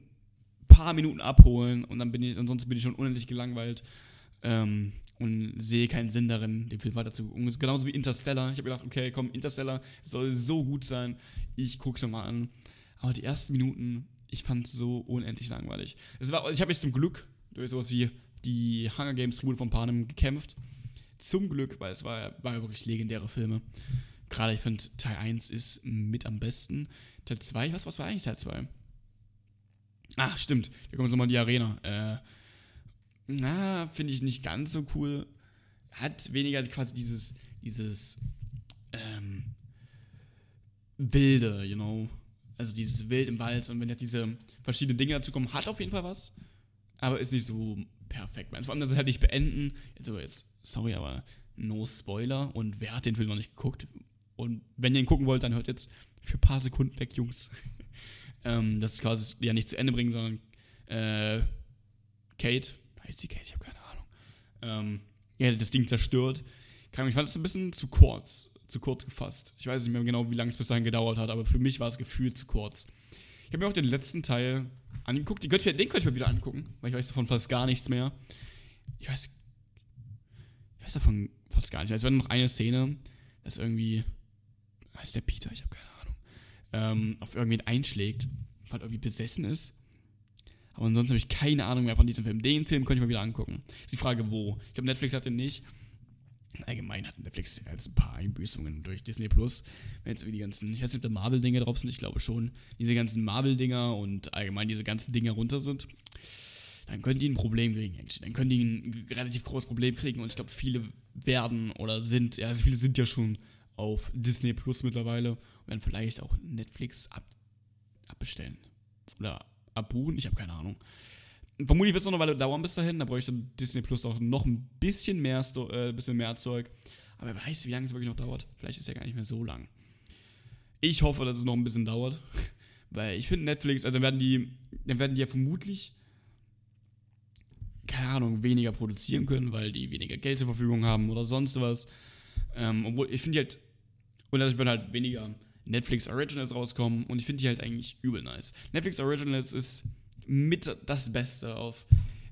paar Minuten abholen und dann bin ich, ansonsten bin ich schon unendlich gelangweilt ähm, und sehe keinen Sinn darin, den Film weiter zu gucken. Genauso wie Interstellar. Ich habe gedacht, okay, komm, Interstellar soll so gut sein, ich gucke es nochmal an. Aber die ersten Minuten, ich fand es so unendlich langweilig. Es war, ich habe mich zum Glück durch sowas wie die Hunger Games Tribute von Panem gekämpft. Zum Glück, weil es war, war ja wirklich legendäre Filme. Gerade ich finde, Teil 1 ist mit am besten. Teil 2, was, was war eigentlich Teil 2? Ach, stimmt. Hier kommt nochmal die Arena. Äh, na, finde ich nicht ganz so cool. Hat weniger quasi dieses, dieses, ähm, Wilde, you know. Also dieses Wild im Wald und wenn ja diese verschiedenen Dinge dazu kommen, hat auf jeden Fall was aber ist nicht so perfekt. Vor allem, dass sie halt nicht beenden. Also jetzt, sorry, aber no Spoiler. Und wer hat den Film noch nicht geguckt? Und wenn ihr ihn gucken wollt, dann hört jetzt für ein paar Sekunden weg, Jungs. Ähm, das ist quasi ja nicht zu Ende bringen, sondern äh, Kate, heißt sie Kate, ich habe keine Ahnung. Ähm, ja, das Ding zerstört. Ich fand es ein bisschen zu kurz, zu kurz gefasst. Ich weiß nicht mehr genau, wie lange es bis dahin gedauert hat, aber für mich war es gefühlt zu kurz. Ich habe mir auch den letzten Teil angeguckt. Den könnte ich, den ich mir wieder angucken, weil ich weiß davon fast gar nichts mehr. Ich weiß, ich weiß davon fast gar nichts. Es war nur noch eine Szene, dass irgendwie, heißt der Peter, ich habe keine Ahnung, ähm, auf irgendwen einschlägt, weil irgendwie besessen ist. Aber ansonsten habe ich keine Ahnung mehr von diesem Film. Den Film könnte ich mir wieder angucken. Ist die Frage, wo. Ich glaube, Netflix hat den nicht. Allgemein hat Netflix jetzt ein paar Einbüßungen durch Disney Plus. Wenn jetzt irgendwie die ganzen, ich weiß nicht, ob da Marvel-Dinger drauf sind, ich glaube schon, diese ganzen Marvel-Dinger und allgemein diese ganzen Dinger runter sind, dann können die ein Problem kriegen, Dann können die ein relativ großes Problem kriegen und ich glaube, viele werden oder sind, ja, viele sind ja schon auf Disney Plus mittlerweile und werden vielleicht auch Netflix ab, abbestellen. Oder abbuchen, ich habe keine Ahnung. Vermutlich wird es noch eine Weile dauern bis dahin. Da bräuchte Disney Plus auch noch ein bisschen mehr, Sto äh, bisschen mehr Zeug. Aber wer weiß, wie lange es wirklich noch dauert. Vielleicht ist es ja gar nicht mehr so lang. Ich hoffe, dass es noch ein bisschen dauert. Weil ich finde Netflix, also dann werden die, dann werden die ja vermutlich, keine Ahnung, weniger produzieren können, weil die weniger Geld zur Verfügung haben oder sonst was. Ähm, obwohl, ich finde halt, und dadurch werden halt weniger Netflix Originals rauskommen und ich finde die halt eigentlich übel nice. Netflix Originals ist mit das Beste auf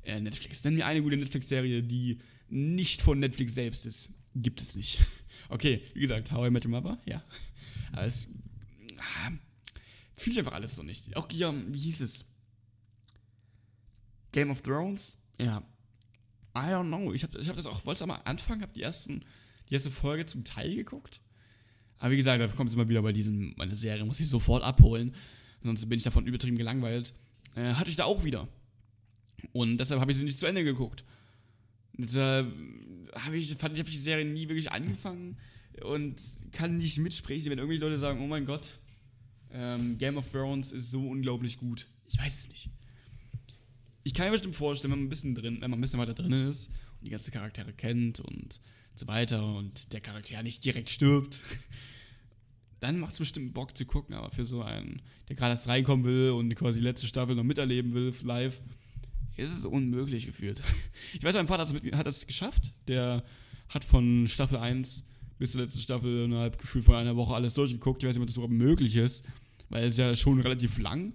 äh, Netflix. Nenn mir eine gute Netflix-Serie, die nicht von Netflix selbst ist. Gibt es nicht. Okay, wie gesagt, How I Met Your Mother, ja. Aber es ah, fühlt einfach alles so nicht. Auch hier, wie hieß es? Game of Thrones? Ja. I don't know. Ich habe ich hab das auch, wollte es mal anfangen, habe die, die erste Folge zum Teil geguckt. Aber wie gesagt, da kommt es immer wieder bei diesen, meine Serie muss ich sofort abholen. Sonst bin ich davon übertrieben gelangweilt äh, hatte ich da auch wieder. Und deshalb habe ich sie nicht zu Ende geguckt. Deshalb habe ich, fand, ich die Serie nie wirklich angefangen und kann nicht mitsprechen, wenn irgendwelche Leute sagen, oh mein Gott, ähm, Game of Thrones ist so unglaublich gut. Ich weiß es nicht. Ich kann mir bestimmt vorstellen, wenn man ein bisschen drin, wenn man ein bisschen weiter drin ist und die ganzen Charaktere kennt und so weiter und der Charakter nicht direkt stirbt, dann macht es bestimmt Bock zu gucken, aber für so einen, der gerade erst reinkommen will und quasi die letzte Staffel noch miterleben will, live, es ist unmöglich gefühlt. Ich weiß, mein Vater hat es geschafft. Der hat von Staffel 1 bis zur letzten Staffel innerhalb gefühlt von einer Woche alles durchgeguckt. Ich weiß nicht, ob das überhaupt möglich ist, weil es ja schon relativ lang.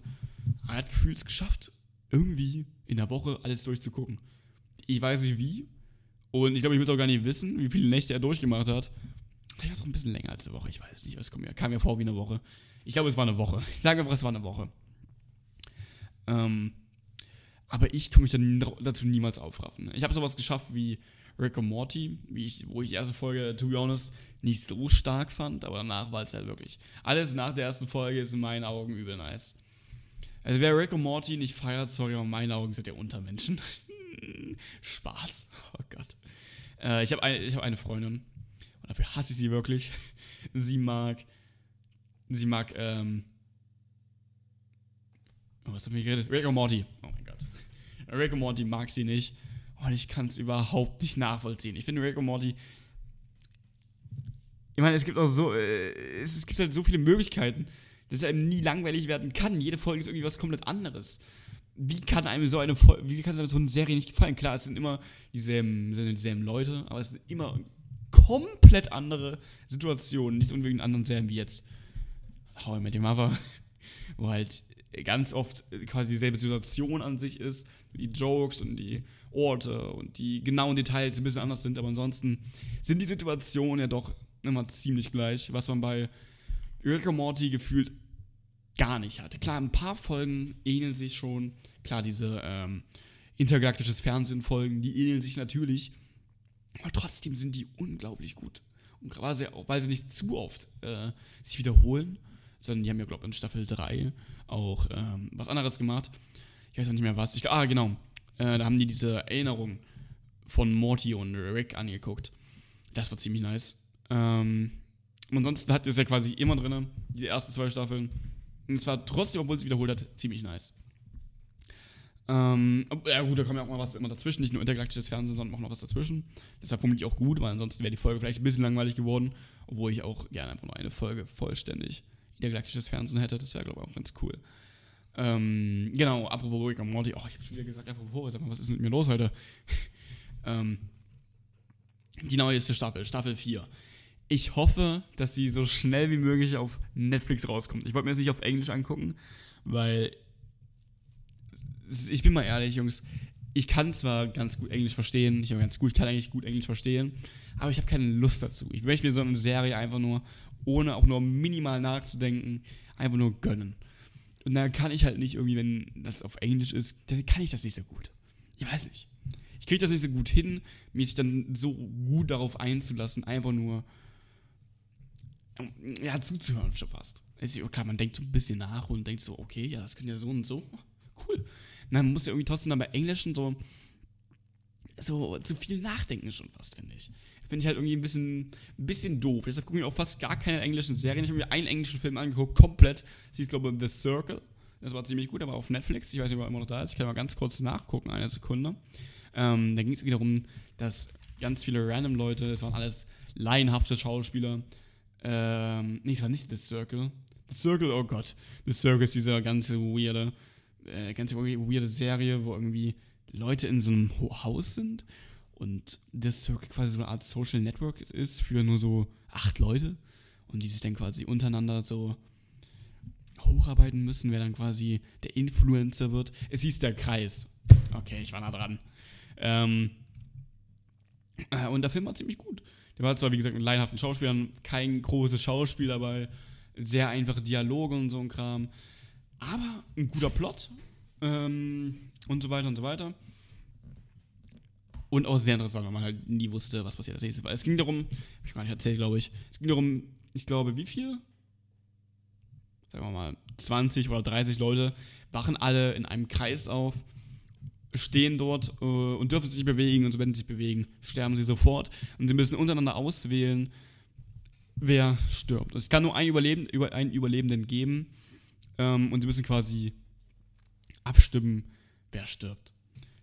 Aber er hat gefühlt es geschafft, irgendwie in der Woche alles durchzugucken. Ich weiß nicht wie. Und ich glaube, ich will auch gar nicht wissen, wie viele Nächte er durchgemacht hat. Vielleicht war es auch ein bisschen länger als eine Woche. Ich weiß nicht. Es kam mir, vor wie eine Woche. Ich glaube, es war eine Woche. Ich sage einfach, es war eine Woche. Ähm, aber ich komme mich dann dazu niemals aufraffen. Ich habe sowas geschafft wie Rick und Morty, ich, wo ich die erste Folge, to be honest, nicht so stark fand, aber danach war es halt wirklich. Alles nach der ersten Folge ist in meinen Augen übel nice. Also wer Rick und Morty nicht feiert, sorry, aber in meinen Augen sind ja Untermenschen. Spaß. Oh Gott. Äh, ich habe eine, hab eine Freundin und dafür hasse ich sie wirklich. Sie mag, sie mag, ähm, oh, was haben wir geredet? Rick und Morty. Oh mein Gott. Rick und Morty mag sie nicht und ich kann es überhaupt nicht nachvollziehen. Ich finde Rick und Morty ich meine, es gibt auch so, äh, es, gibt halt so viele Möglichkeiten, dass er eben nie langweilig werden kann. Jede Folge ist irgendwie was komplett anderes. Wie kann einem so eine Folge, wie kann einem so eine Serie nicht gefallen? Klar, es sind immer dieselben, sind dieselben Leute, aber es sind immer komplett andere Situationen, nicht unbedingt in anderen Serien wie jetzt How I Met Your Mother, wo halt ganz oft quasi dieselbe Situation an sich ist, die Jokes und die Orte und die genauen Details ein bisschen anders sind, aber ansonsten sind die Situationen ja doch immer ziemlich gleich, was man bei Rick und Morty gefühlt gar nicht hatte. Klar, ein paar Folgen ähneln sich schon. Klar, diese ähm, intergalaktisches Fernsehen-Folgen, die ähneln sich natürlich. Aber trotzdem sind die unglaublich gut. Und gerade auch, weil sie nicht zu oft äh, sich wiederholen, sondern die haben ja, glaube ich, in Staffel 3 auch ähm, was anderes gemacht. Ich weiß auch nicht mehr was. Ich, ah, genau. Äh, da haben die diese Erinnerung von Morty und Rick angeguckt. Das war ziemlich nice. Ähm, ansonsten hat es ja quasi immer drin, die ersten zwei Staffeln. Und zwar trotzdem, obwohl es wiederholt hat, ziemlich nice. Ähm, ja gut, da kommt ja auch mal was immer dazwischen, nicht nur intergalaktisches Fernsehen, sondern auch noch was dazwischen. Deshalb vermutlich auch gut, weil ansonsten wäre die Folge vielleicht ein bisschen langweilig geworden, obwohl ich auch gerne einfach nur eine Folge vollständig intergalaktisches Fernsehen hätte. Das wäre, glaube ich, auch ganz cool. Ähm, genau, apropos Rick und Morty. Oh, ich habe schon wieder gesagt, apropos, sag mal, was ist mit mir los heute? ähm, die neueste Staffel, Staffel 4 ich hoffe, dass sie so schnell wie möglich auf Netflix rauskommt. Ich wollte mir das nicht auf Englisch angucken, weil ich bin mal ehrlich, Jungs, ich kann zwar ganz gut Englisch verstehen, ich ganz gut, ich kann eigentlich gut Englisch verstehen, aber ich habe keine Lust dazu. Ich möchte mir so eine Serie einfach nur, ohne auch nur minimal nachzudenken, einfach nur gönnen. Und da kann ich halt nicht irgendwie, wenn das auf Englisch ist, dann kann ich das nicht so gut. Ich weiß nicht. Ich kriege das nicht so gut hin, mich dann so gut darauf einzulassen, einfach nur ja, zuzuhören schon fast. Also, klar, man denkt so ein bisschen nach und denkt so, okay, ja, das könnte ja so und so. Cool. Dann muss ja irgendwie trotzdem dann bei Englischen so, so zu viel nachdenken schon fast, finde ich. Finde ich halt irgendwie ein bisschen, ein bisschen doof. Deshalb gucke ich auch fast gar keine englischen Serien. Ich habe mir einen englischen Film angeguckt, komplett. Sie ist, glaube ich, The Circle. Das war ziemlich gut, aber auf Netflix. Ich weiß nicht, ob er immer noch da ist. Ich kann mal ganz kurz nachgucken, eine Sekunde. Ähm, da ging es darum, dass ganz viele random Leute, es waren alles laienhafte Schauspieler, ähm, nee, es war nicht The Circle. The Circle, oh Gott. The Circle ist diese ganze weirde, äh, ganze weirde Serie, wo irgendwie Leute in so einem Haus sind und Circle quasi so eine Art Social Network ist für nur so acht Leute und die sich dann quasi untereinander so hocharbeiten müssen, wer dann quasi der Influencer wird. Es hieß der Kreis. Okay, ich war nah dran. Ähm, äh, und der Film war ziemlich gut. Der war zwar, wie gesagt, mit laienhaften Schauspielern, kein großes Schauspiel dabei, sehr einfache Dialoge und so ein Kram, aber ein guter Plot ähm, und so weiter und so weiter. Und auch sehr interessant, weil man halt nie wusste, was passiert als nächstes. Weil es ging darum, hab ich gar nicht erzählt, glaube ich, es ging darum, ich glaube, wie viel? Sagen wir mal, 20 oder 30 Leute wachen alle in einem Kreis auf stehen dort äh, und dürfen sich bewegen und sobald sie sich bewegen, sterben sie sofort. Und sie müssen untereinander auswählen, wer stirbt. Es kann nur einen, Überlebend, über, einen Überlebenden geben ähm, und sie müssen quasi abstimmen, wer stirbt.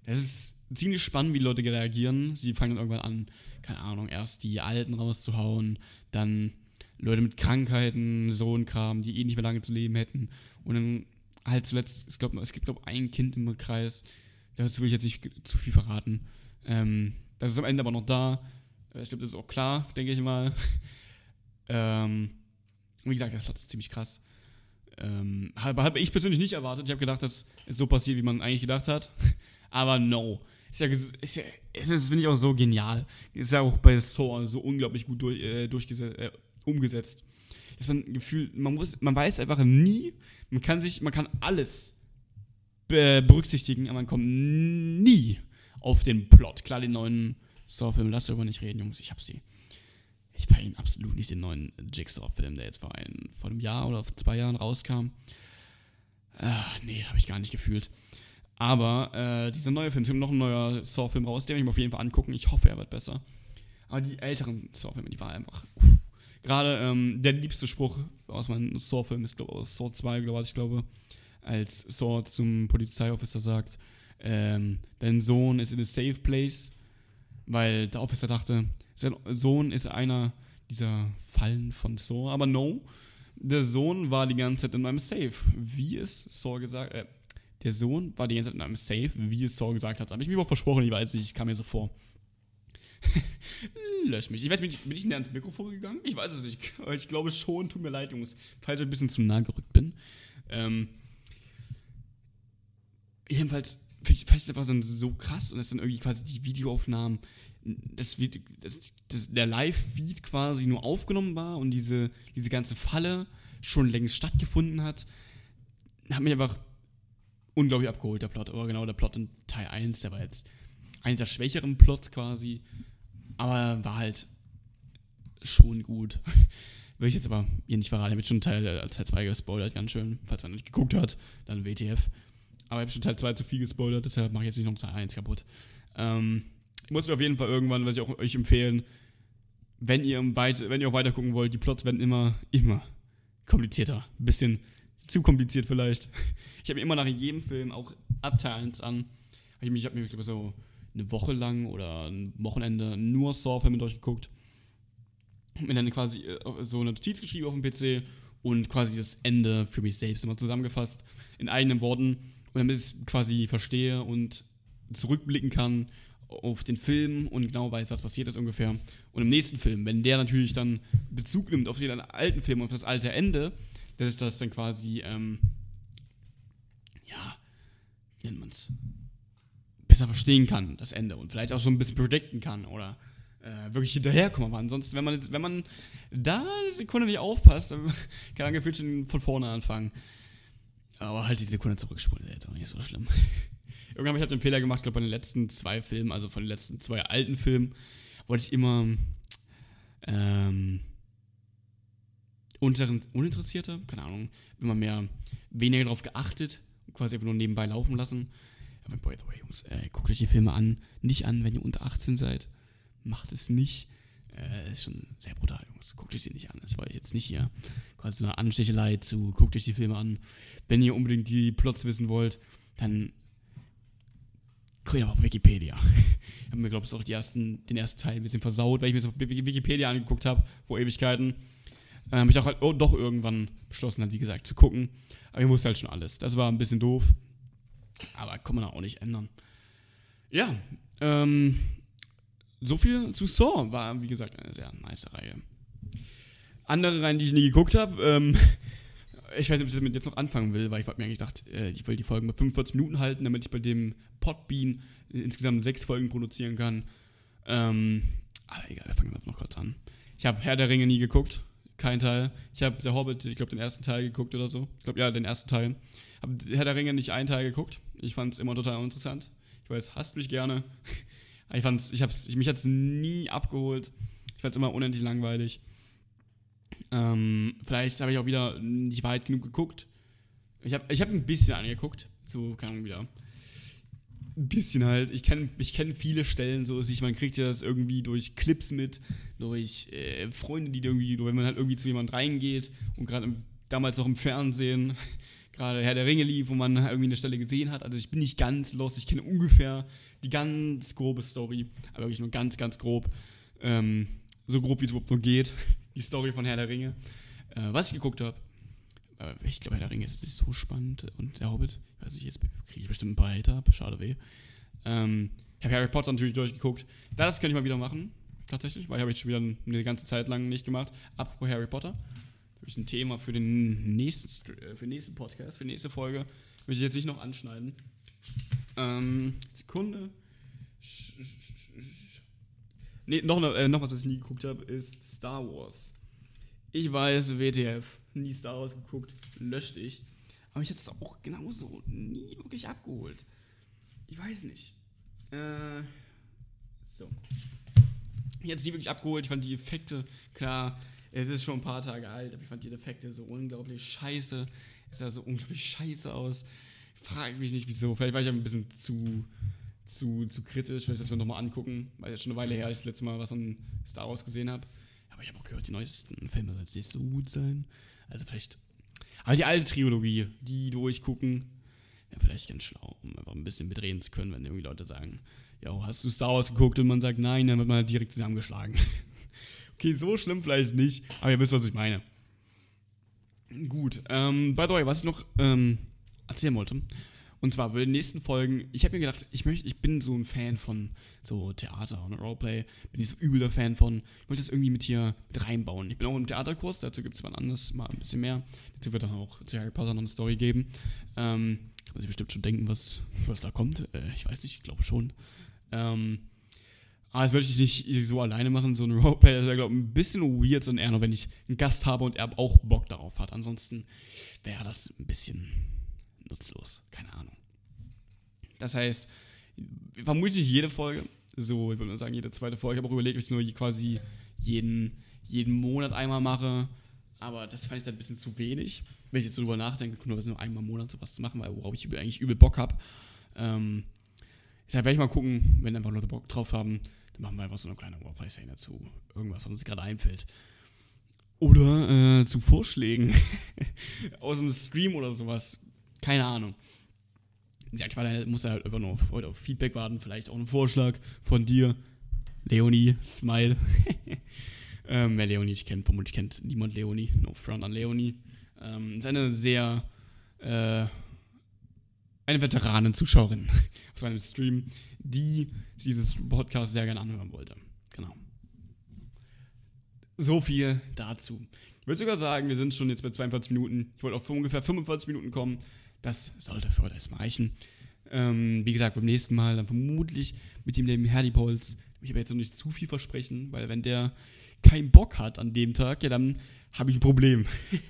Das ist ziemlich spannend, wie Leute reagieren. Sie fangen dann irgendwann an, keine Ahnung, erst die Alten rauszuhauen, dann Leute mit Krankheiten, so ein Kram, die eh nicht mehr lange zu leben hätten. Und dann halt zuletzt, ich glaub, es gibt, glaube ich, ein Kind im Kreis, dazu will ich jetzt nicht zu viel verraten. Ähm, das ist am Ende aber noch da. Äh, ich glaube, das ist auch klar, denke ich mal. ähm, wie gesagt, der Plot ist ziemlich krass. Ähm, habe, habe ich persönlich nicht erwartet. Ich habe gedacht, dass es so passiert, wie man eigentlich gedacht hat. Aber no. Ist ja, ist ja, es ist, finde ich, auch so genial. Ist ja auch bei Saw so unglaublich gut durch, äh, äh, umgesetzt. Dass man Gefühl, man muss, man weiß einfach nie, man kann sich, man kann alles berücksichtigen, aber man kommt nie auf den Plot. Klar, den neuen Saw-Film, lass darüber nicht reden, Jungs, ich hab sie. Ich feiere ihn absolut nicht, den neuen Jigsaw-Film, der jetzt vor, ein, vor einem Jahr oder vor zwei Jahren rauskam. Ach, nee, habe ich gar nicht gefühlt. Aber äh, dieser neue Film, es kommt noch ein neuer Saw-Film raus, den werde ich mir auf jeden Fall angucken. Ich hoffe, er wird besser. Aber die älteren Saw-Filme, die waren einfach. Gerade ähm, der liebste Spruch aus meinem Saw-Film ist, glaube ich, aus Saw 2, glaube ich, glaube, als Saw zum Polizeiofficer sagt, ähm, dein Sohn ist in a safe place, weil der Officer dachte, sein Sohn ist einer dieser Fallen von Saw, aber no, der Sohn war die ganze Zeit in einem Safe, wie es Saw gesagt, äh, der Sohn war die ganze Zeit in einem Safe, wie es Saw gesagt hat. Habe ich mir aber versprochen, ich weiß nicht, ich kam mir so vor. Lösch mich. Ich weiß nicht, bin ich näher ans Mikrofon gegangen? Ich weiß es nicht. Ich glaube schon, tut mir leid, Jungs, falls ich ein bisschen zu nah gerückt bin. Ähm, jedenfalls, vielleicht ist es einfach dann so krass und dass dann irgendwie quasi die Videoaufnahmen, das, das, das der Live-Feed quasi nur aufgenommen war und diese, diese ganze Falle schon längst stattgefunden hat, hat mich einfach unglaublich abgeholt, der Plot. Aber genau, der Plot in Teil 1, der war jetzt einer der schwächeren Plots quasi, aber war halt schon gut. Will ich jetzt aber hier nicht verraten. Ich habe schon Teil, äh, Teil 2 gespoilert, ganz schön. Falls man nicht geguckt hat, dann WTF. Aber ich habe schon Teil 2 zu viel gespoilert, deshalb mache ich jetzt nicht noch Teil 1 kaputt. Ähm, ich muss mir auf jeden Fall irgendwann, was ich auch euch empfehlen, wenn ihr, weit, wenn ihr auch weiter gucken wollt, die Plots werden immer, immer komplizierter. Ein bisschen zu kompliziert vielleicht. Ich habe mir immer nach jedem Film, auch ab Teil 1 an, ich mich, ich habe mir, glaube so eine Woche lang oder ein Wochenende nur Saw-Filme durchgeguckt. Mir dann quasi äh, so eine Notiz geschrieben auf dem PC und quasi das Ende für mich selbst immer zusammengefasst in eigenen Worten und damit ich es quasi verstehe und zurückblicken kann auf den Film und genau weiß, was passiert ist ungefähr. Und im nächsten Film, wenn der natürlich dann Bezug nimmt auf den alten Film und auf das alte Ende, dass ich das dann quasi, ähm, ja, wie nennt man es, besser verstehen kann, das Ende. Und vielleicht auch so ein bisschen predikten kann oder äh, wirklich hinterherkommen. Aber ansonsten, wenn man, wenn man da eine Sekunde nicht aufpasst, dann kann man gefühlt schon von vorne anfangen. Aber halt die Sekunde zurückspulen, ist jetzt auch nicht so schlimm. Irgendwann habe ich halt den Fehler gemacht, ich glaube bei den letzten zwei Filmen, also von den letzten zwei alten Filmen, wollte ich immer ähm, uninteressierter, keine Ahnung, immer mehr, weniger darauf geachtet, quasi einfach nur nebenbei laufen lassen. Aber by the way, Jungs, äh, guckt euch die Filme an, nicht an, wenn ihr unter 18 seid. Macht es nicht. Äh, ist schon sehr brutal, Jungs. Guckt euch die nicht an. Das war ich jetzt nicht hier quasi so eine Anstechelei zu, guckt euch die Filme an. Wenn ihr unbedingt die Plots wissen wollt, dann guckt ihr auf Wikipedia. ich habe mir, glaube ich, auch ersten, den ersten Teil ein bisschen versaut, weil ich mir das auf Wikipedia angeguckt habe, vor Ewigkeiten. Dann habe ich auch halt oh, doch irgendwann beschlossen, halt, wie gesagt, zu gucken. Aber ich wusste halt schon alles. Das war ein bisschen doof. Aber kann man auch nicht ändern. Ja, ähm, so viel zu Saw war, wie gesagt, eine sehr nice Reihe. Andere Reihen, die ich nie geguckt habe, ähm, ich weiß nicht, ob ich damit jetzt noch anfangen will, weil ich mir eigentlich gedacht, äh, ich will die Folgen bei 45 Minuten halten, damit ich bei dem Podbean insgesamt sechs Folgen produzieren kann. Ähm, aber egal, wir fangen einfach noch kurz an. Ich habe Herr der Ringe nie geguckt, kein Teil. Ich habe Der Hobbit, ich glaube, den ersten Teil geguckt oder so. Ich glaube, ja, den ersten Teil. Habe Herr der Ringe nicht einen Teil geguckt. Ich fand es immer total interessant. Ich weiß, hasst mich gerne. Ich fand's, ich hab's, ich, mich hat es nie abgeholt. Ich fand es immer unendlich langweilig. Ähm, vielleicht habe ich auch wieder nicht weit genug geguckt. Ich habe ich hab ein bisschen angeguckt. So, keine Ahnung, wieder. Ein bisschen halt. Ich kenne ich kenn viele Stellen, so ich, man kriegt ja das irgendwie durch Clips mit, durch äh, Freunde, die irgendwie, wenn man halt irgendwie zu jemandem reingeht und gerade damals auch im Fernsehen, gerade Herr der Ringe lief, wo man irgendwie eine Stelle gesehen hat. Also ich bin nicht ganz los, ich kenne ungefähr die ganz grobe Story, aber wirklich nur ganz, ganz grob. Ähm, so grob, wie es überhaupt nur geht. Die Story von Herr der Ringe. Äh, was ich geguckt habe, äh, ich glaube, Herr der Ringe ist, ist so spannend und der Hobbit, Also jetzt kriege ich bestimmt ein paar Hater, schade weh. Ähm, ich habe Harry Potter natürlich durchgeguckt. Das könnte ich mal wieder machen, tatsächlich, weil ich habe ich schon wieder eine ganze Zeit lang nicht gemacht. Apropos Harry Potter, ich ein Thema für den nächsten, äh, für den nächsten Podcast, für die nächste Folge. Möchte ich jetzt nicht noch anschneiden. Ähm, Sekunde. Ne, noch, äh, noch was, was ich nie geguckt habe, ist Star Wars. Ich weiß, WTF, nie Star Wars geguckt, löschte ich. Aber ich hätte es auch genauso nie wirklich abgeholt. Ich weiß nicht. Äh, so. Jetzt nie wirklich abgeholt. Ich fand die Effekte, klar, es ist schon ein paar Tage alt, aber ich fand die Effekte so unglaublich scheiße. Es sah so unglaublich scheiße aus. Ich frage mich nicht, wieso. Vielleicht war ich ein bisschen zu, zu, zu kritisch. Vielleicht das wir nochmal angucken, weil jetzt schon eine Weile her, ich das letzte Mal was an Star Wars gesehen habe. Aber ich habe auch gehört, die neuesten Filme sollen nicht so gut sein. Also vielleicht aber die alte Trilogie, die durchgucken, ja, vielleicht ganz schlau, um einfach ein bisschen mitreden zu können, wenn irgendwie Leute sagen, ja, hast du Star Wars geguckt und man sagt nein, dann wird man halt direkt zusammengeschlagen. Okay, so schlimm vielleicht nicht, aber ihr wisst, was ich meine. Gut, ähm, by the way, was ich noch ähm, erzählen wollte, und zwar für die nächsten Folgen, ich habe mir gedacht, ich möchte, ich bin so ein Fan von so Theater und Roleplay, bin ich so übel Fan von. Ich wollte das irgendwie mit hier mit reinbauen. Ich bin auch im Theaterkurs, dazu gibt es mal anders, mal ein bisschen mehr. Dazu wird dann auch zu Harry Potter noch eine Story geben. Ähm, kann man sich bestimmt schon denken, was, was da kommt. Äh, ich weiß nicht, ich glaube schon. Ähm, aber das würde ich nicht so alleine machen, so ein Roleplay. Das wäre, glaube ich, ein bisschen weird, sondern eher nur, wenn ich einen Gast habe und er auch Bock darauf hat. Ansonsten wäre das ein bisschen nutzlos. Keine Ahnung. Das heißt, vermutlich jede Folge, so, ich würde mal sagen, jede zweite Folge. Ich habe auch überlegt, ob ich es nur quasi jeden, jeden Monat einmal mache. Aber das fand ich dann ein bisschen zu wenig. Wenn ich jetzt so drüber nachdenke, nur nur einmal im Monat sowas zu machen, weil worauf ich eigentlich übel Bock habe. Ähm, deshalb werde ich mal gucken, wenn einfach Leute Bock drauf haben, dann machen wir einfach so eine kleine Roleplay-Szene dazu. Irgendwas, was uns gerade einfällt. Oder äh, zu Vorschlägen aus dem Stream oder sowas. Keine Ahnung ja, ich muss halt einfach nur auf, auf Feedback warten, vielleicht auch einen Vorschlag von dir, Leonie, Smile. ähm, wer Leonie nicht kennt, vermutlich kennt niemand Leonie, no front an Leonie. Ähm, ist eine sehr, äh, eine Veteranen-Zuschauerin aus meinem Stream, die dieses Podcast sehr gerne anhören wollte. Genau. So viel dazu. Ich würde sogar sagen, wir sind schon jetzt bei 42 Minuten. Ich wollte auf ungefähr 45 Minuten kommen. Das sollte für heute erstmal reichen. Ähm, wie gesagt, beim nächsten Mal dann vermutlich mit dem lieben Herdy Pauls. Ich aber jetzt noch nicht zu viel versprechen, weil wenn der keinen Bock hat an dem Tag, ja, dann habe ich ein Problem.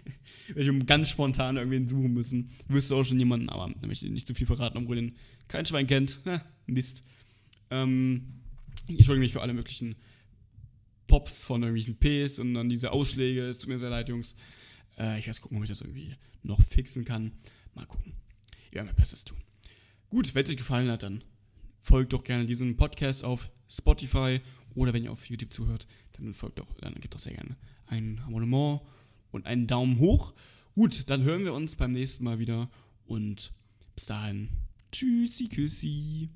Werde ich ganz spontan irgendwen suchen müssen. Wüsste auch schon jemanden, aber da möchte ich nicht zu viel verraten, obwohl den kein Schwein kennt. Ha, Mist. Ähm, ich entschuldige mich für alle möglichen Pops von irgendwelchen Ps und dann diese Ausschläge. Es tut mir sehr leid, Jungs. Äh, ich werde gucken, ob ich das irgendwie noch fixen kann. Mal gucken. Ich werde mein Bestes tun. Gut, wenn es euch gefallen hat, dann folgt doch gerne diesem Podcast auf Spotify oder wenn ihr auf YouTube zuhört, dann folgt doch, dann gebt doch sehr gerne ein Abonnement und einen Daumen hoch. Gut, dann hören wir uns beim nächsten Mal wieder und bis dahin. Tschüssi, küssi.